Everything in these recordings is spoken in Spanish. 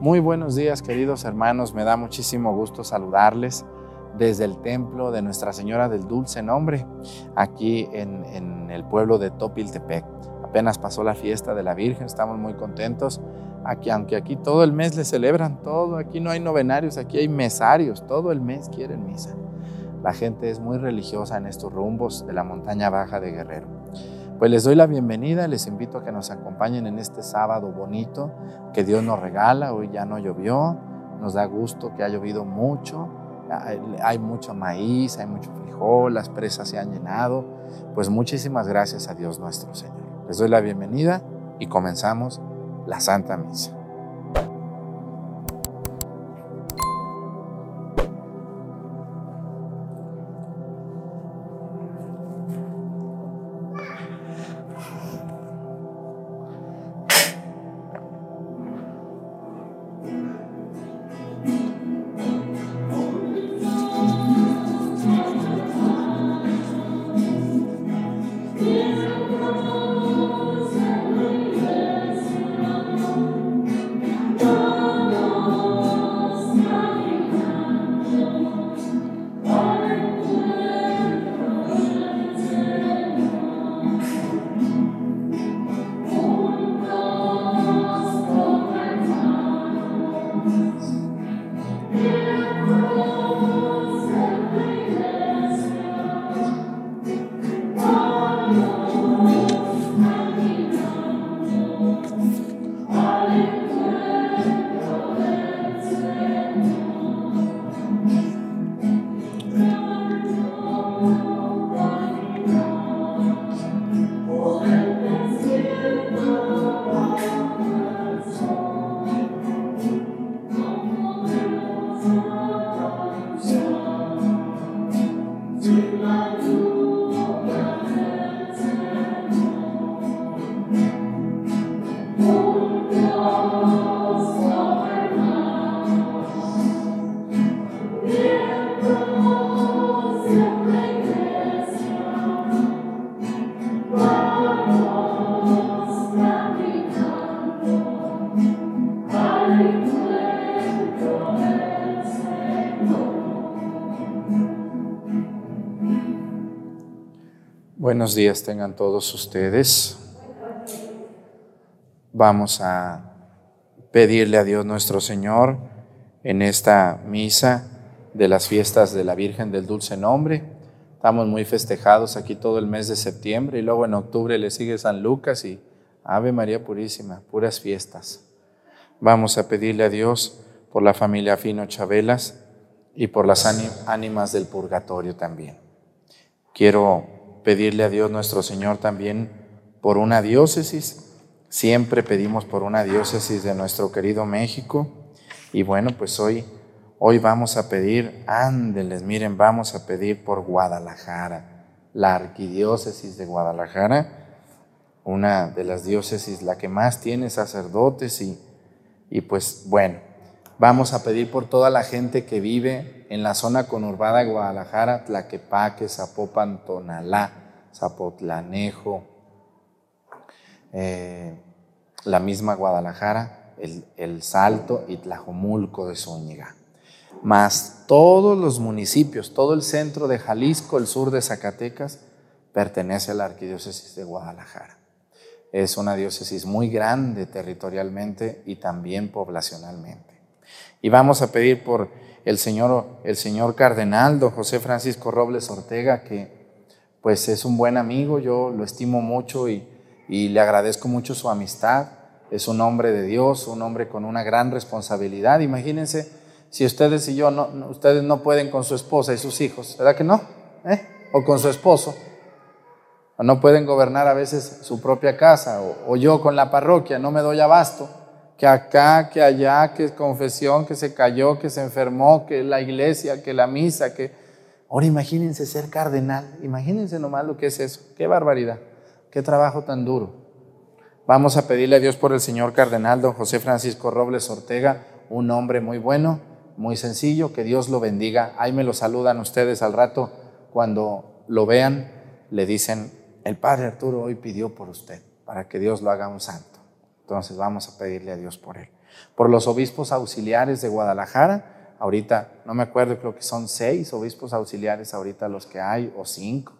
Muy buenos días queridos hermanos, me da muchísimo gusto saludarles desde el templo de Nuestra Señora del Dulce Nombre, aquí en, el pueblo de Topiltepec. Apenas pasó la fiesta de la Virgen, estamos muy contentos. Aquí, aunque aquí todo el mes le celebran todo, aquí no hay novenarios, aquí hay mesarios, todo el mes quieren misa. La gente es muy religiosa en estos rumbos de la montaña baja de Guerrero. Pues les doy la bienvenida, les invito a que nos acompañen en este sábado bonito que Dios nos regala. Hoy ya no llovió, nos da gusto que ha llovido mucho, hay mucho maíz, hay mucho frijol, las presas se han llenado. Pues muchísimas gracias a Dios nuestro Señor. Les doy la bienvenida y comenzamos la Santa Misa. Buenos días tengan todos ustedes. Vamos a pedirle a Dios nuestro Señor en esta misa de las fiestas de la Virgen del Dulce Nombre. Estamos muy festejados aquí todo el mes de septiembre y luego en octubre le sigue San Lucas y Ave María Purísima, puras fiestas. Vamos a pedirle a Dios por la familia Fino Chabelas y por las ánimas del purgatorio también. Quiero pedirle a Dios nuestro Señor también por una diócesis. Siempre pedimos por una diócesis de nuestro querido México. Y bueno, pues hoy, hoy vamos a pedir, ándeles, miren, vamos a pedir por Guadalajara, la arquidiócesis de Guadalajara, una de las diócesis, la que más tiene sacerdotes y, y pues bueno, vamos a pedir por toda la gente que vive en la zona conurbada de Guadalajara, Tlaquepaque, Zapopan, Tonalá, Zapotlanejo, eh, la misma Guadalajara, el, Salto y Tlajomulco de Zúñiga. Más todos los municipios, todo el centro de Jalisco, el sur de Zacatecas, pertenece a la arquidiócesis de Guadalajara. Es una diócesis muy grande territorialmente y también poblacionalmente. Y vamos a pedir por el señor, el señor cardenal, don José Francisco Robles Ortega, que pues es un buen amigo, yo lo estimo mucho y, le agradezco mucho su amistad. Es un hombre de Dios, un hombre con una gran responsabilidad. Imagínense si ustedes y yo, no, ustedes no pueden con su esposa y sus hijos, ¿verdad que no? ¿Eh? O con su esposo. O no pueden gobernar a veces su propia casa. O, o yo con la parroquia, no me doy abasto que acá, que allá, que confesión, que se cayó, que se enfermó, que la iglesia, que la misa, que... Ahora imagínense ser cardenal, imagínense nomás lo que es eso, qué barbaridad, qué trabajo tan duro. Vamos a pedirle a Dios por el señor cardenal, don José Francisco Robles Ortega, un hombre muy bueno, muy sencillo, que Dios lo bendiga. Ahí me lo saludan ustedes al rato, cuando lo vean, le dicen, el padre Arturo hoy pidió por usted, para que Dios lo haga un santo. Entonces vamos a pedirle a Dios por él. Por los obispos auxiliares de Guadalajara, ahorita, no me acuerdo, creo que son seis obispos auxiliares ahorita los que hay, o cinco.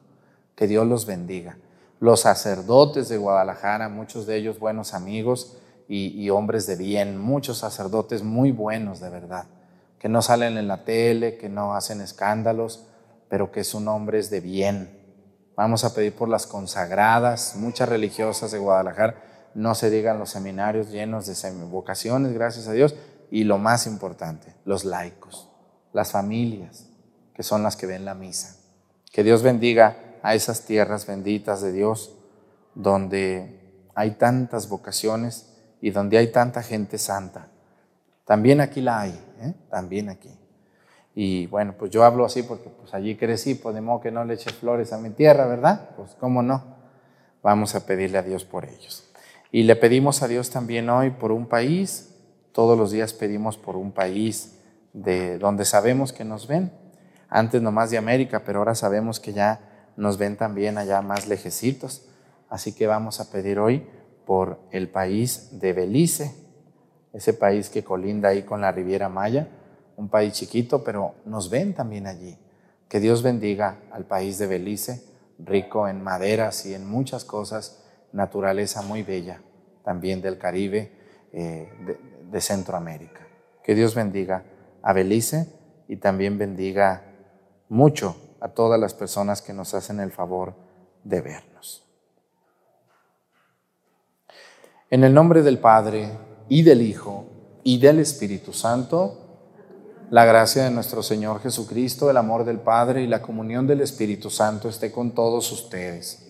Que Dios los bendiga. Los sacerdotes de Guadalajara, muchos de ellos buenos amigos y, hombres de bien, muchos sacerdotes muy buenos de verdad, que no salen en la tele, que no hacen escándalos, pero que su nombre es de bien. Vamos a pedir por las consagradas, muchas religiosas de Guadalajara, no se digan los seminarios llenos de vocaciones, gracias a Dios, y lo más importante, los laicos, las familias, que son las que ven la misa. Que Dios bendiga a esas tierras benditas de Dios, donde hay tantas vocaciones y donde hay tanta gente santa. También aquí la hay, ¿eh? también aquí. Y bueno, pues yo hablo así porque pues allí crecí, pues de modo que no le eche flores a mi tierra, ¿verdad? Pues cómo no. Vamos a pedirle a Dios por ellos. Y le pedimos a Dios también hoy por un país, todos los días pedimos por un país de donde sabemos que nos ven. Antes nomás de América, pero ahora sabemos que ya nos ven también allá más lejecitos. Así que vamos a pedir hoy por el país de Belice, ese país que colinda ahí con la Riviera Maya un país chiquito, pero nos ven también allí. Que Dios bendiga al país de Belice, rico en maderas y en muchas cosas, naturaleza muy bella, también del Caribe, eh, de, de Centroamérica. Que Dios bendiga a Belice y también bendiga mucho a todas las personas que nos hacen el favor de vernos. En el nombre del Padre y del Hijo y del Espíritu Santo, la gracia de nuestro Señor Jesucristo, el amor del Padre y la comunión del Espíritu Santo esté con todos ustedes.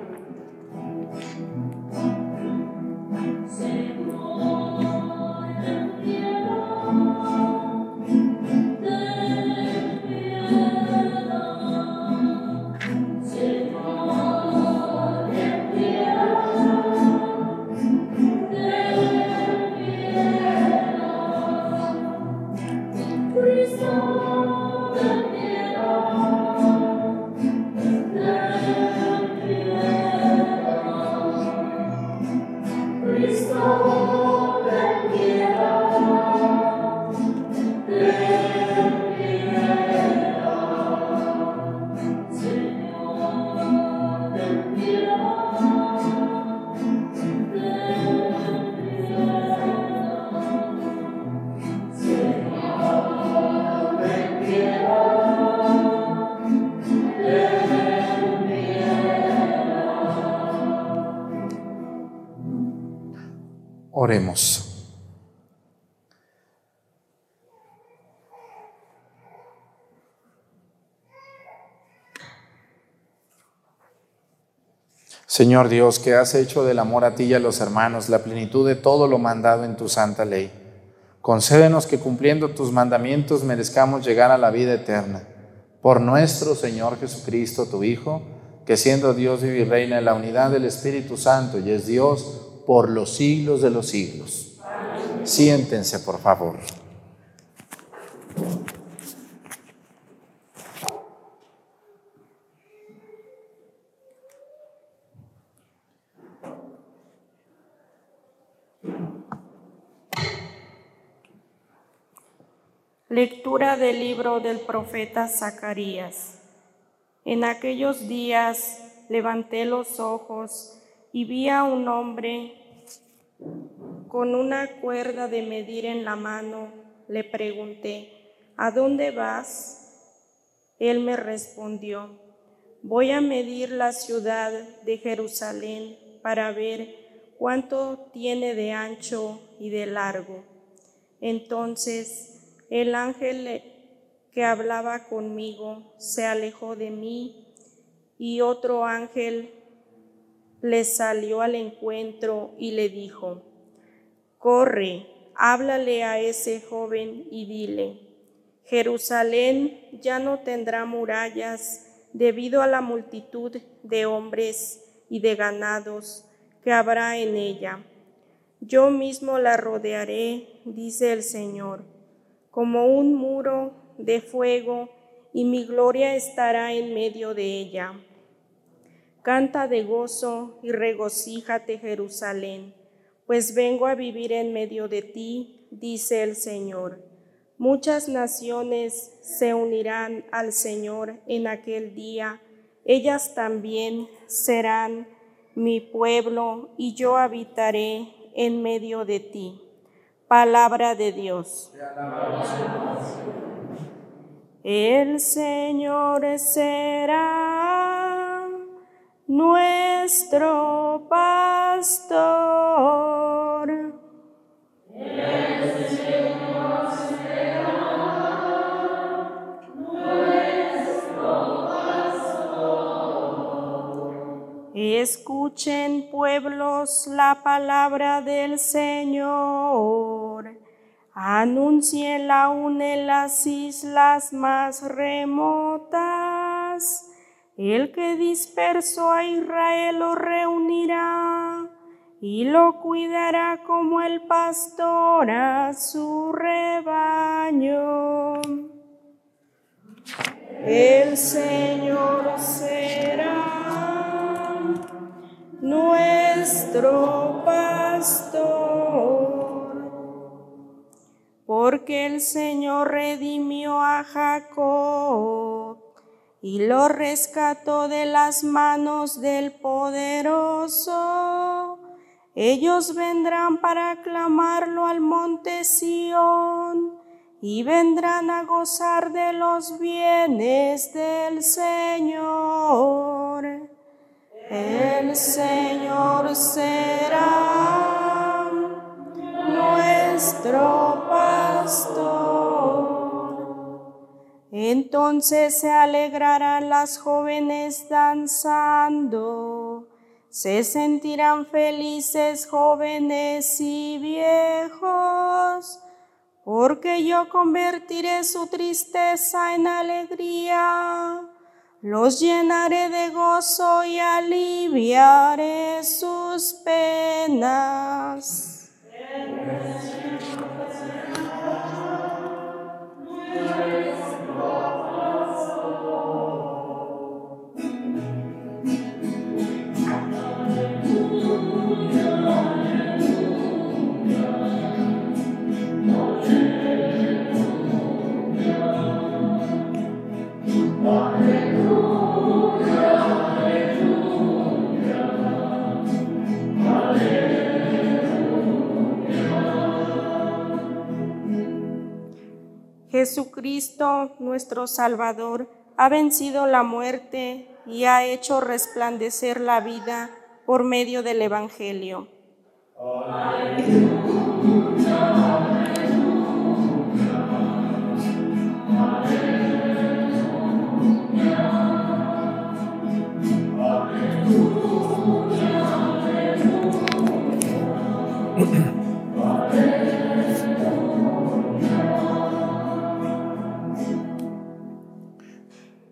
Señor Dios, que has hecho del amor a ti y a los hermanos la plenitud de todo lo mandado en tu santa ley, concédenos que cumpliendo tus mandamientos merezcamos llegar a la vida eterna. Por nuestro Señor Jesucristo, tu Hijo, que siendo Dios vive y reina en la unidad del Espíritu Santo y es Dios, por los siglos de los siglos. Siéntense, por favor. Lectura del libro del profeta Zacarías. En aquellos días levanté los ojos y vi a un hombre con una cuerda de medir en la mano. Le pregunté, ¿a dónde vas? Él me respondió, voy a medir la ciudad de Jerusalén para ver cuánto tiene de ancho y de largo. Entonces el ángel que hablaba conmigo se alejó de mí y otro ángel le salió al encuentro y le dijo, corre, háblale a ese joven y dile, Jerusalén ya no tendrá murallas debido a la multitud de hombres y de ganados que habrá en ella. Yo mismo la rodearé, dice el Señor, como un muro de fuego, y mi gloria estará en medio de ella. Canta de gozo y regocíjate, Jerusalén, pues vengo a vivir en medio de ti, dice el Señor. Muchas naciones se unirán al Señor en aquel día, ellas también serán mi pueblo y yo habitaré en medio de ti. Palabra de Dios. El Señor será nuestro pastor. Escuchen pueblos la palabra del Señor Anunciela aún en las islas más remotas. El que dispersó a Israel lo reunirá y lo cuidará como el pastor a su rebaño. El Señor será nuestro pastor porque el Señor redimió a Jacob y lo rescató de las manos del poderoso. Ellos vendrán para aclamarlo al monte Sión y vendrán a gozar de los bienes del Señor. El Señor será nuestro pastor. Entonces se alegrarán las jóvenes danzando, se sentirán felices jóvenes y viejos, porque yo convertiré su tristeza en alegría. Los llenaré de gozo y aliviaré sus penas. Jesucristo, nuestro Salvador, ha vencido la muerte y ha hecho resplandecer la vida por medio del Evangelio.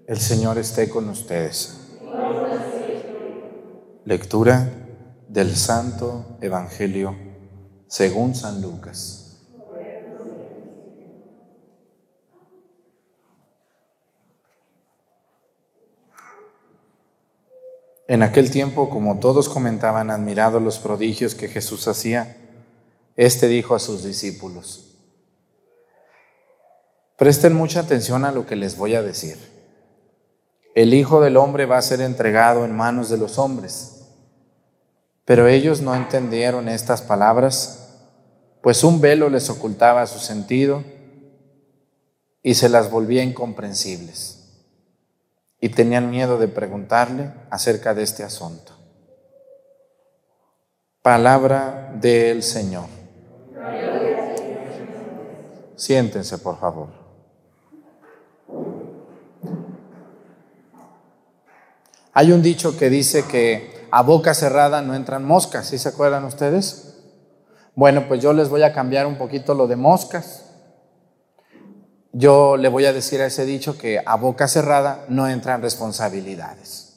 El Señor esté con ustedes. Lectura del Santo Evangelio según San Lucas. En aquel tiempo, como todos comentaban admirados los prodigios que Jesús hacía, éste dijo a sus discípulos, presten mucha atención a lo que les voy a decir. El Hijo del Hombre va a ser entregado en manos de los hombres. Pero ellos no entendieron estas palabras, pues un velo les ocultaba su sentido y se las volvía incomprensibles. Y tenían miedo de preguntarle acerca de este asunto. Palabra del Señor. Siéntense, por favor. Hay un dicho que dice que a boca cerrada no entran moscas, ¿sí se acuerdan ustedes? Bueno, pues yo les voy a cambiar un poquito lo de moscas. Yo le voy a decir a ese dicho que a boca cerrada no entran responsabilidades.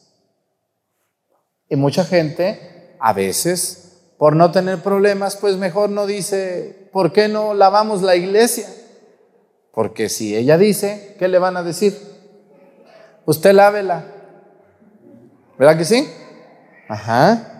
Y mucha gente, a veces, por no tener problemas, pues mejor no dice, ¿por qué no lavamos la iglesia? Porque si ella dice, ¿qué le van a decir? Usted lávela. ¿Verdad que sí? Ajá.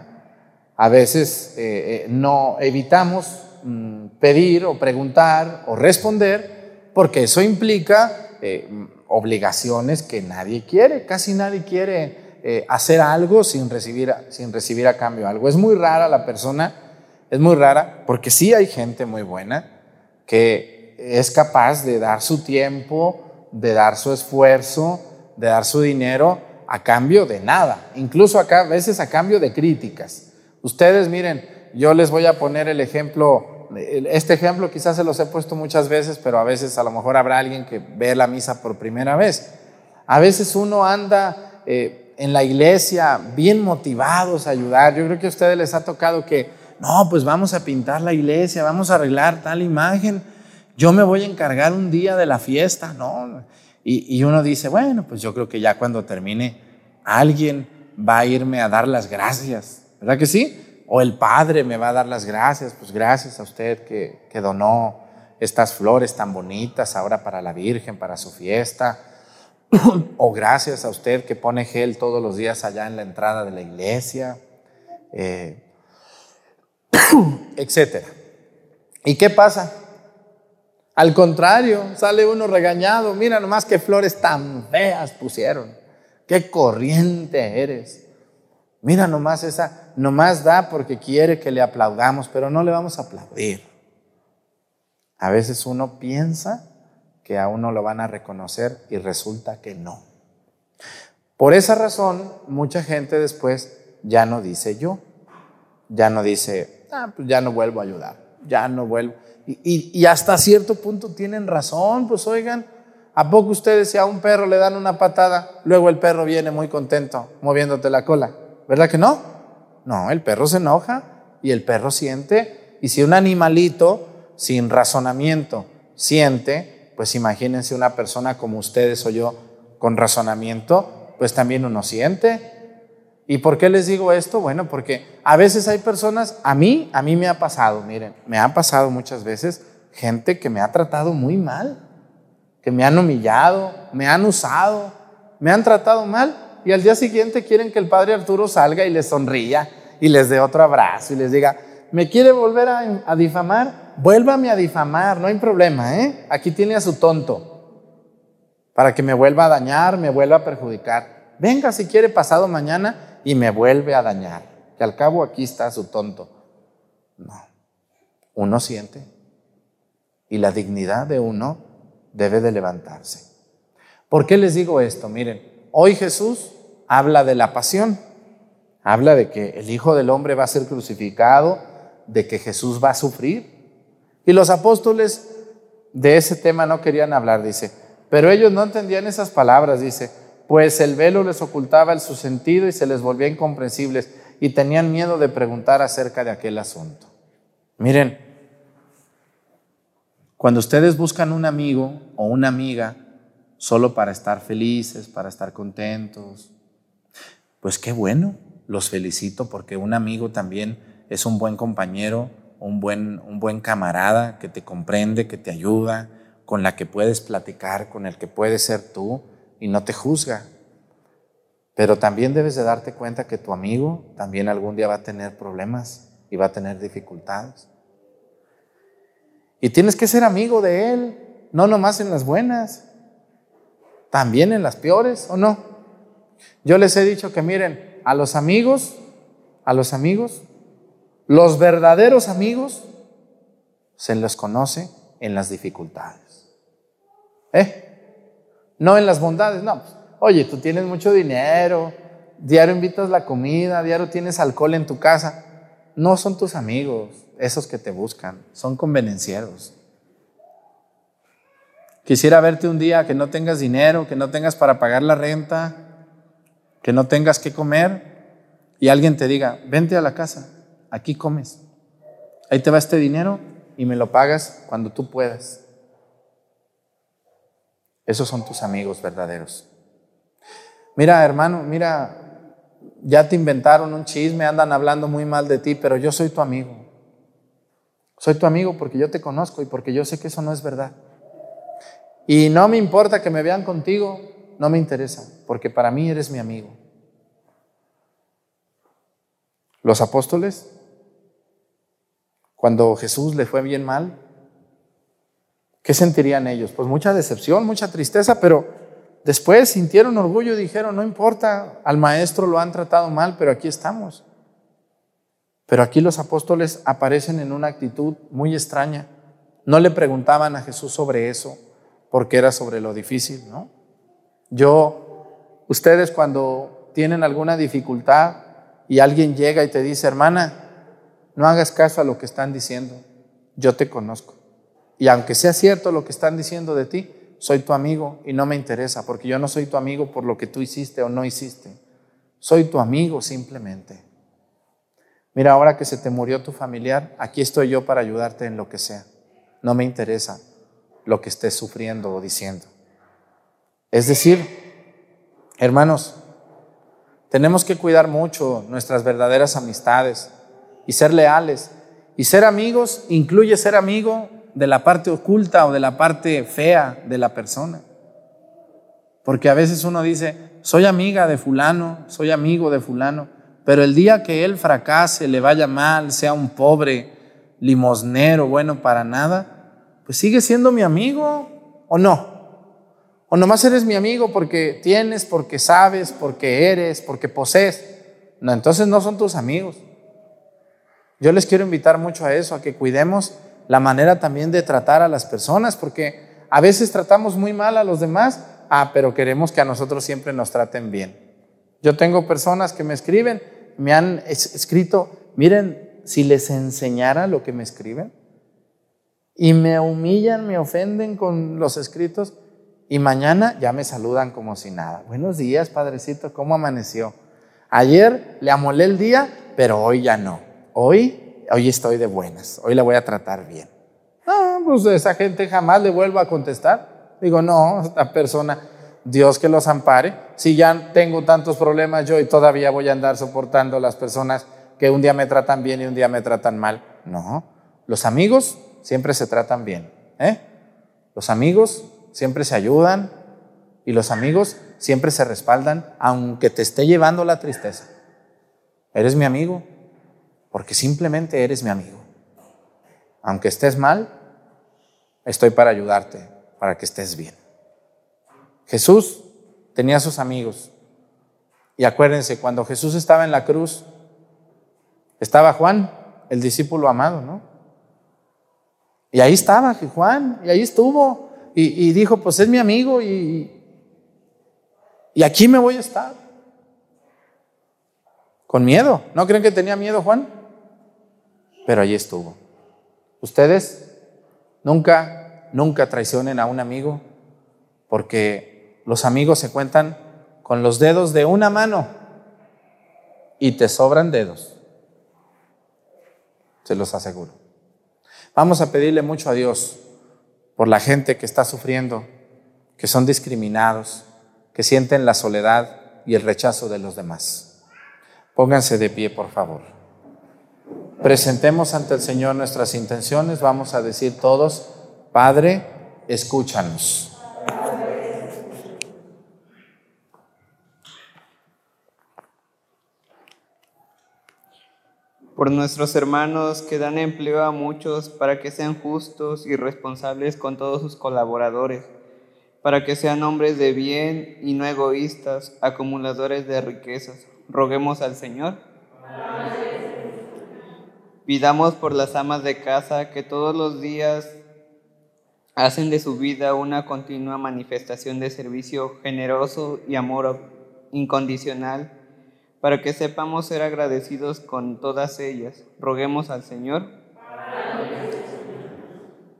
A veces eh, eh, no evitamos mm, pedir o preguntar o responder porque eso implica eh, obligaciones que nadie quiere, casi nadie quiere hacer algo sin recibir, sin recibir a cambio algo. Es muy rara la persona, es muy rara porque sí hay gente muy buena que es capaz de dar su tiempo, de dar su esfuerzo, de dar su dinero a cambio de nada, incluso acá, a veces a cambio de críticas. Ustedes miren, yo les voy a poner el ejemplo, este ejemplo quizás se los he puesto muchas veces, pero a veces a lo mejor habrá alguien que ve la misa por primera vez. A veces uno anda eh, en la iglesia bien motivados a ayudar. Yo creo que a ustedes les ha tocado que, no, pues vamos a pintar la iglesia, vamos a arreglar tal imagen. Yo me voy a encargar un día de la fiesta, ¿no? Y, uno dice, bueno, pues yo creo que ya cuando termine, alguien va a irme a dar las gracias ¿verdad que sí? O el Padre me va a dar las gracias, pues gracias a usted que, que donó estas flores tan bonitas ahora para la Virgen, para su fiesta. o gracias a usted que pone gel todos los días allá en la entrada de la iglesia, eh, etcétera. ¿Y qué pasa? Al contrario, sale uno regañado. Mira nomás qué flores tan feas pusieron. Qué corriente eres. Mira nomás esa, nomás da porque quiere que le aplaudamos, pero no le vamos a aplaudir. A veces uno piensa que a uno lo van a reconocer y resulta que no. Por esa razón, mucha gente después ya no dice yo, ya no dice, ah, pues ya no vuelvo a ayudar, ya no vuelvo. Y, hasta cierto punto tienen razón, pues oigan, ¿a poco ustedes si a un perro le dan una patada, luego el perro viene muy contento moviéndote la cola? ¿Verdad que no? No, el perro se enoja y el perro siente. Y si un animalito sin razonamiento siente, pues imagínense una persona como ustedes o yo con razonamiento, pues también uno siente. ¿Y por qué les digo esto? Bueno, porque a veces hay personas, a mí, a mí me ha pasado, miren, me ha pasado muchas veces gente que me ha tratado muy mal, que me han humillado, me han usado, me han tratado mal y al día siguiente quieren que el padre Arturo salga y les sonría y les dé otro abrazo y les diga, ¿me quiere volver a, difamar? Vuélvame a difamar, no hay problema, ¿eh? Aquí tiene a su tonto para que me vuelva a dañar, me vuelva a perjudicar. Venga si quiere pasado mañana y me vuelve a dañar, que al cabo aquí está su tonto. No, uno siente y la dignidad de uno debe de levantarse. ¿Por qué les digo esto? Miren, hoy Jesús habla de la pasión, habla de que el Hijo del Hombre va a ser crucificado, de que Jesús va a sufrir. Y los apóstoles de ese tema no querían hablar, dice, pero ellos no entendían esas palabras, dice, pues el velo les ocultaba el su sentido y se les volvía incomprensibles y tenían miedo de preguntar acerca de aquel asunto. Miren, cuando ustedes buscan un amigo o una amiga solo para estar felices, para estar contentos. Pues qué bueno, los felicito porque un amigo también es un buen compañero, un buen, un buen camarada que te comprende, que te ayuda, con la que puedes platicar, con el que puedes ser tú y no te juzga. Pero también debes de darte cuenta que tu amigo también algún día va a tener problemas y va a tener dificultades. Y tienes que ser amigo de él, no nomás en las buenas también en las peores, ¿o no? Yo les he dicho que miren, a los amigos, a los amigos, los verdaderos amigos, se les conoce en las dificultades. ¿Eh? No en las bondades, no. Oye, tú tienes mucho dinero, diario invitas la comida, diario tienes alcohol en tu casa. No son tus amigos, esos que te buscan, son convenencieros. Quisiera verte un día que no tengas dinero, que no tengas para pagar la renta, que no tengas que comer y alguien te diga, vente a la casa, aquí comes. Ahí te va este dinero y me lo pagas cuando tú puedas. Esos son tus amigos verdaderos. Mira, hermano, mira, ya te inventaron un chisme, andan hablando muy mal de ti, pero yo soy tu amigo. Soy tu amigo porque yo te conozco y porque yo sé que eso no es verdad. Y no me importa que me vean contigo, no me interesa, porque para mí eres mi amigo. Los apóstoles, cuando Jesús le fue bien mal, ¿qué sentirían ellos? Pues mucha decepción, mucha tristeza, pero después sintieron orgullo y dijeron, no importa, al maestro lo han tratado mal, pero aquí estamos. Pero aquí los apóstoles aparecen en una actitud muy extraña. No le preguntaban a Jesús sobre eso porque era sobre lo difícil, ¿no? Yo, ustedes cuando tienen alguna dificultad y alguien llega y te dice, hermana, no hagas caso a lo que están diciendo, yo te conozco. Y aunque sea cierto lo que están diciendo de ti, soy tu amigo y no me interesa, porque yo no soy tu amigo por lo que tú hiciste o no hiciste. Soy tu amigo simplemente. Mira, ahora que se te murió tu familiar, aquí estoy yo para ayudarte en lo que sea. No me interesa lo que estés sufriendo o diciendo. Es decir, hermanos, tenemos que cuidar mucho nuestras verdaderas amistades y ser leales. Y ser amigos incluye ser amigo de la parte oculta o de la parte fea de la persona. Porque a veces uno dice, soy amiga de fulano, soy amigo de fulano, pero el día que él fracase, le vaya mal, sea un pobre limosnero, bueno para nada, pues sigue siendo mi amigo o no. O nomás eres mi amigo porque tienes, porque sabes, porque eres, porque posees. No, entonces no son tus amigos. Yo les quiero invitar mucho a eso, a que cuidemos la manera también de tratar a las personas, porque a veces tratamos muy mal a los demás, ah, pero queremos que a nosotros siempre nos traten bien. Yo tengo personas que me escriben, me han escrito, miren, si les enseñara lo que me escriben, y me humillan, me ofenden con los escritos y mañana ya me saludan como si nada. Buenos días, padrecito, ¿cómo amaneció? Ayer le amolé el día, pero hoy ya no. Hoy, hoy estoy de buenas, hoy la voy a tratar bien. Ah, pues esa gente jamás le vuelvo a contestar. Digo, no, esta persona, Dios que los ampare. Si ya tengo tantos problemas yo y todavía voy a andar soportando las personas que un día me tratan bien y un día me tratan mal. No, los amigos siempre se tratan bien. ¿eh? Los amigos siempre se ayudan y los amigos siempre se respaldan, aunque te esté llevando la tristeza. Eres mi amigo, porque simplemente eres mi amigo. Aunque estés mal, estoy para ayudarte, para que estés bien. Jesús tenía sus amigos. Y acuérdense, cuando Jesús estaba en la cruz, estaba Juan, el discípulo amado, ¿no? Y ahí estaba Juan, y ahí estuvo, y, dijo, pues es mi amigo y, y aquí me voy a estar. Con miedo. ¿No creen que tenía miedo Juan? Pero allí estuvo. Ustedes nunca, nunca traicionen a un amigo porque los amigos se cuentan con los dedos de una mano y te sobran dedos. Se los aseguro. Vamos a pedirle mucho a Dios por la gente que está sufriendo, que son discriminados, que sienten la soledad y el rechazo de los demás. Pónganse de pie, por favor. Presentemos ante el Señor nuestras intenciones. Vamos a decir todos, Padre, escúchanos. por nuestros hermanos que dan empleo a muchos para que sean justos y responsables con todos sus colaboradores, para que sean hombres de bien y no egoístas, acumuladores de riquezas. Roguemos al Señor. Pidamos por las amas de casa que todos los días hacen de su vida una continua manifestación de servicio generoso y amor incondicional para que sepamos ser agradecidos con todas ellas. Roguemos al Señor.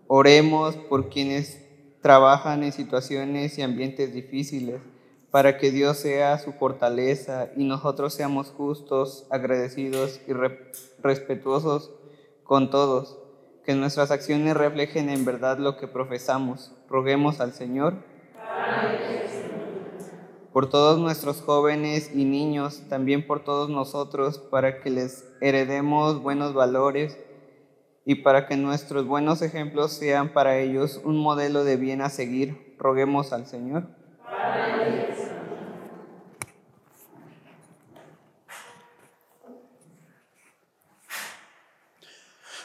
Oremos por quienes trabajan en situaciones y ambientes difíciles para que Dios sea su fortaleza y nosotros seamos justos, agradecidos y respetuosos con todos, que nuestras acciones reflejen en verdad lo que profesamos. Roguemos al Señor. Por todos nuestros jóvenes y niños, también por todos nosotros, para que les heredemos buenos valores y para que nuestros buenos ejemplos sean para ellos un modelo de bien a seguir. Roguemos al Señor.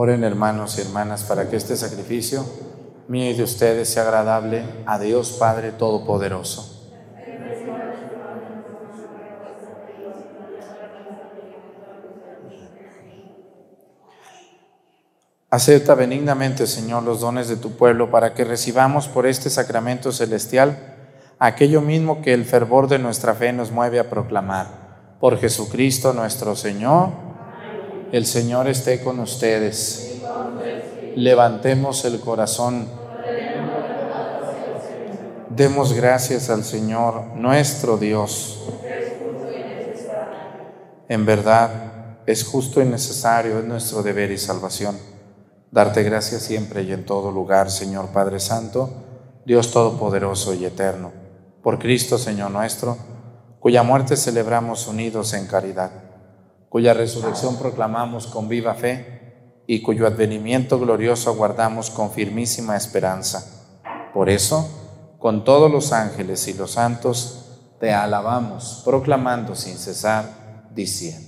Oren hermanos y hermanas para que este sacrificio mío y de ustedes sea agradable a Dios Padre Todopoderoso. Acepta benignamente, Señor, los dones de tu pueblo para que recibamos por este sacramento celestial aquello mismo que el fervor de nuestra fe nos mueve a proclamar. Por Jesucristo nuestro Señor. El Señor esté con ustedes. Levantemos el corazón. Demos gracias al Señor, nuestro Dios. En verdad, es justo y necesario, es nuestro deber y salvación. Darte gracias siempre y en todo lugar, Señor Padre Santo, Dios Todopoderoso y Eterno, por Cristo, Señor nuestro, cuya muerte celebramos unidos en caridad cuya resurrección proclamamos con viva fe y cuyo advenimiento glorioso aguardamos con firmísima esperanza. Por eso, con todos los ángeles y los santos, te alabamos, proclamando sin cesar, diciendo.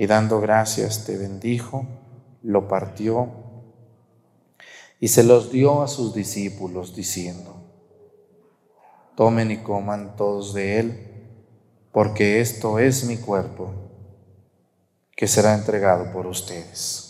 y dando gracias te bendijo, lo partió y se los dio a sus discípulos diciendo, tomen y coman todos de él porque esto es mi cuerpo que será entregado por ustedes.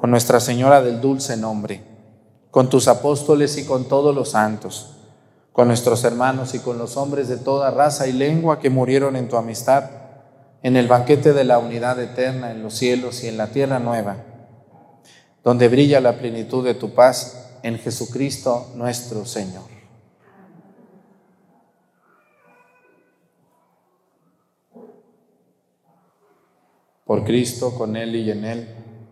con Nuestra Señora del Dulce Nombre, con tus apóstoles y con todos los santos, con nuestros hermanos y con los hombres de toda raza y lengua que murieron en tu amistad, en el banquete de la unidad eterna en los cielos y en la tierra nueva, donde brilla la plenitud de tu paz en Jesucristo nuestro Señor. Por Cristo, con Él y en Él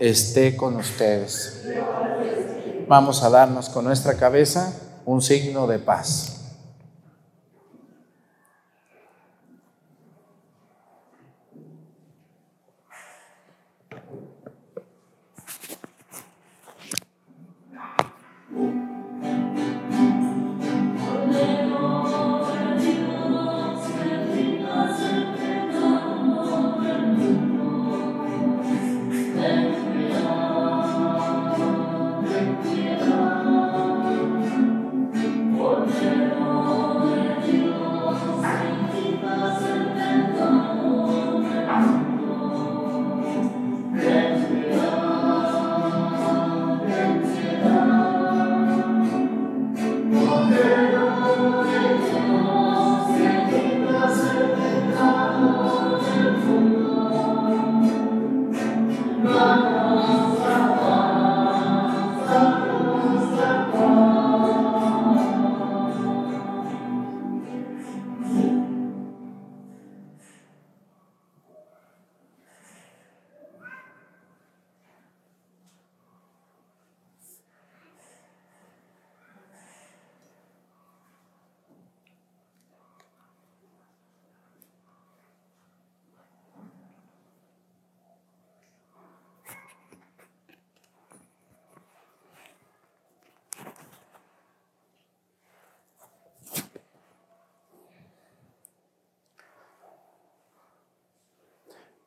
esté con ustedes. Vamos a darnos con nuestra cabeza un signo de paz.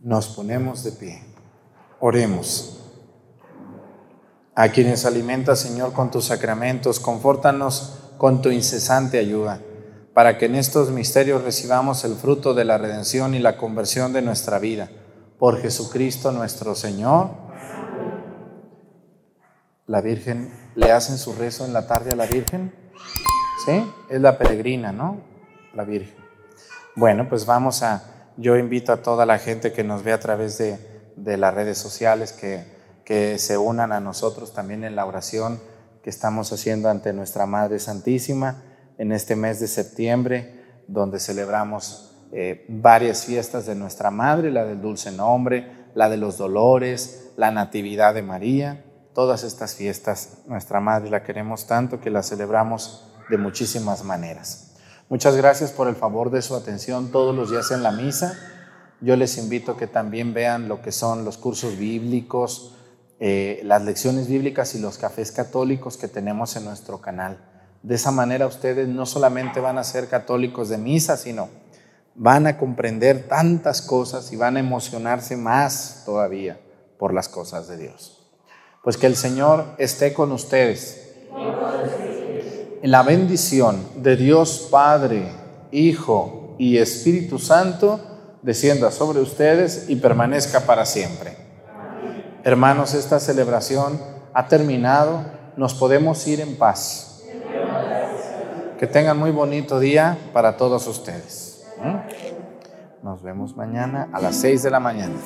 Nos ponemos de pie. Oremos. A quienes alimentas, Señor, con tus sacramentos, confórtanos con tu incesante ayuda, para que en estos misterios recibamos el fruto de la redención y la conversión de nuestra vida. Por Jesucristo nuestro Señor. La Virgen, ¿le hacen su rezo en la tarde a la Virgen? ¿Sí? Es la peregrina, ¿no? La Virgen. Bueno, pues vamos a yo invito a toda la gente que nos ve a través de, las redes sociales que, que se unan a nosotros también en la oración que estamos haciendo ante nuestra Madre Santísima en este mes de septiembre, donde celebramos eh, varias fiestas de nuestra Madre, la del dulce nombre, la de los dolores, la Natividad de María. Todas estas fiestas, nuestra Madre la queremos tanto que la celebramos de muchísimas maneras. Muchas gracias por el favor de su atención todos los días en la misa. Yo les invito a que también vean lo que son los cursos bíblicos, eh, las lecciones bíblicas y los cafés católicos que tenemos en nuestro canal. De esa manera ustedes no solamente van a ser católicos de misa, sino van a comprender tantas cosas y van a emocionarse más todavía por las cosas de Dios. Pues que el Señor esté con ustedes la bendición de Dios Padre, Hijo y Espíritu Santo descienda sobre ustedes y permanezca para siempre. Hermanos, esta celebración ha terminado, nos podemos ir en paz. Que tengan muy bonito día para todos ustedes. ¿Mm? Nos vemos mañana a las 6 de la mañana.